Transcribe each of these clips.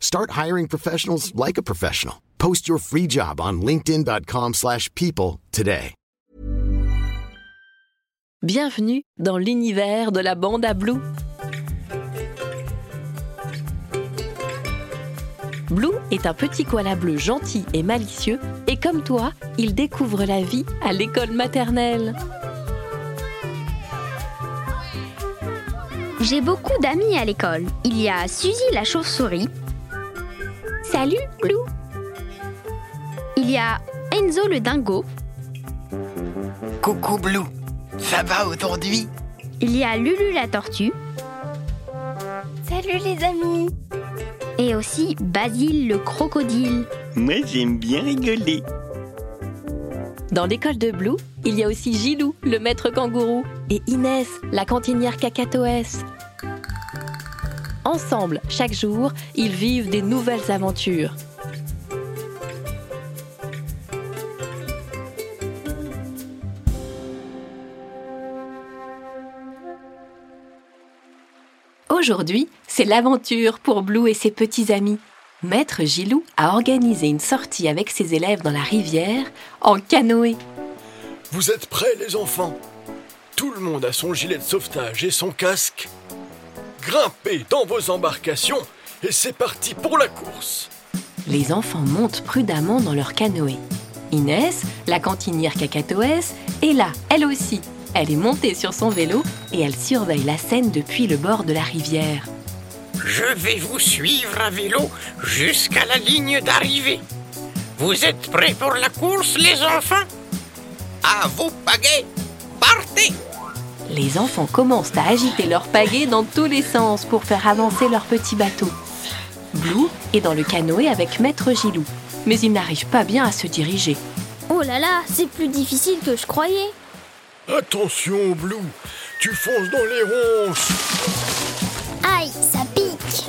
Start hiring professionals like a professional. Post your free job on linkedin.com/people slash people today. Bienvenue dans l'univers de la bande à Blue. Blue est un petit koala bleu gentil et malicieux et comme toi, il découvre la vie à l'école maternelle. J'ai beaucoup d'amis à l'école. Il y a Suzy la chauve-souris. Salut, Blue. Il y a Enzo le dingo. Coucou Blue, ça va aujourd'hui? Il y a Lulu la tortue. Salut les amis. Et aussi Basile le crocodile. Moi j'aime bien rigoler. Dans l'école de Blue, il y a aussi Gilou, le maître kangourou, et Inès, la cantinière cacatoès. Ensemble, chaque jour, ils vivent des nouvelles aventures. Aujourd'hui, c'est l'aventure pour Blue et ses petits amis. Maître Gilou a organisé une sortie avec ses élèves dans la rivière en canoë. Vous êtes prêts les enfants? Tout le monde a son gilet de sauvetage et son casque. Grimpez dans vos embarcations et c'est parti pour la course. Les enfants montent prudemment dans leur canoë. Inès, la cantinière cacatoès, est là, elle aussi. Elle est montée sur son vélo et elle surveille la Seine depuis le bord de la rivière. Je vais vous suivre à vélo jusqu'à la ligne d'arrivée. Vous êtes prêts pour la course, les enfants? À vos pagaies, partez Les enfants commencent à agiter leurs pagaies dans tous les sens pour faire avancer leur petit bateau. Blue est dans le canoë avec Maître Gilou, mais il n'arrive pas bien à se diriger. Oh là là, c'est plus difficile que je croyais. Attention Blue, tu fonces dans les ronces. Aïe, ça pique.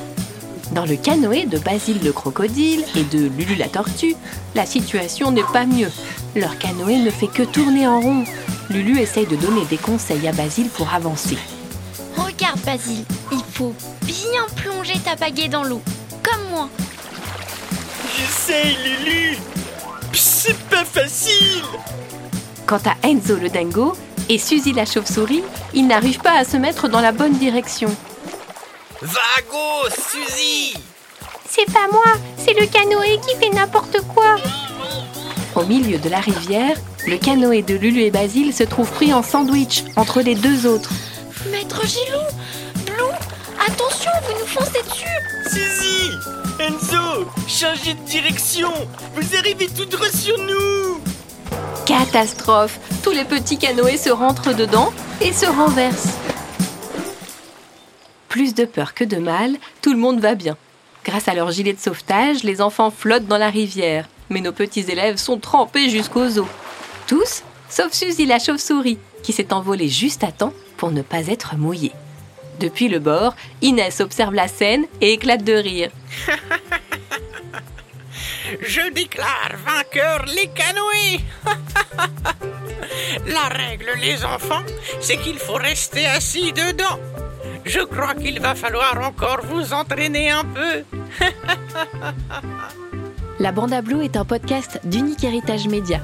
Dans le canoë de Basile le crocodile et de Lulu la tortue, la situation n'est pas mieux. Leur canoë ne fait que tourner en rond. Lulu essaye de donner des conseils à Basile pour avancer. Regarde Basile, il faut bien plonger ta pagaie dans l'eau, comme moi. J'essaye Lulu. C'est pas facile. Quant à Enzo le dingo et Suzy la chauve-souris, ils n'arrivent pas à se mettre dans la bonne direction. Vago, Suzy C'est pas moi, c'est le canoë qui fait n'importe quoi. Au milieu de la rivière, le canoë de Lulu et Basile se trouve pris en sandwich entre les deux autres. Maître Gilou, Blue, attention, vous nous foncez dessus. Suzy Enzo, changez de direction. Vous arrivez tout droit sur nous. Catastrophe Tous les petits canoës se rentrent dedans et se renversent. Plus de peur que de mal, tout le monde va bien. Grâce à leur gilet de sauvetage, les enfants flottent dans la rivière, mais nos petits élèves sont trempés jusqu'aux os. Tous, sauf Suzy la chauve-souris, qui s'est envolée juste à temps pour ne pas être mouillée. Depuis le bord, Inès observe la scène et éclate de rire. Je déclare vainqueur les canoës La règle, les enfants, c'est qu'il faut rester assis dedans. Je crois qu'il va falloir encore vous entraîner un peu. La Bande à Blue est un podcast d'Unique Héritage Média.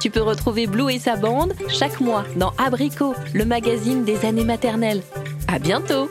Tu peux retrouver Blue et sa bande chaque mois dans Abricot, le magazine des années maternelles. À bientôt!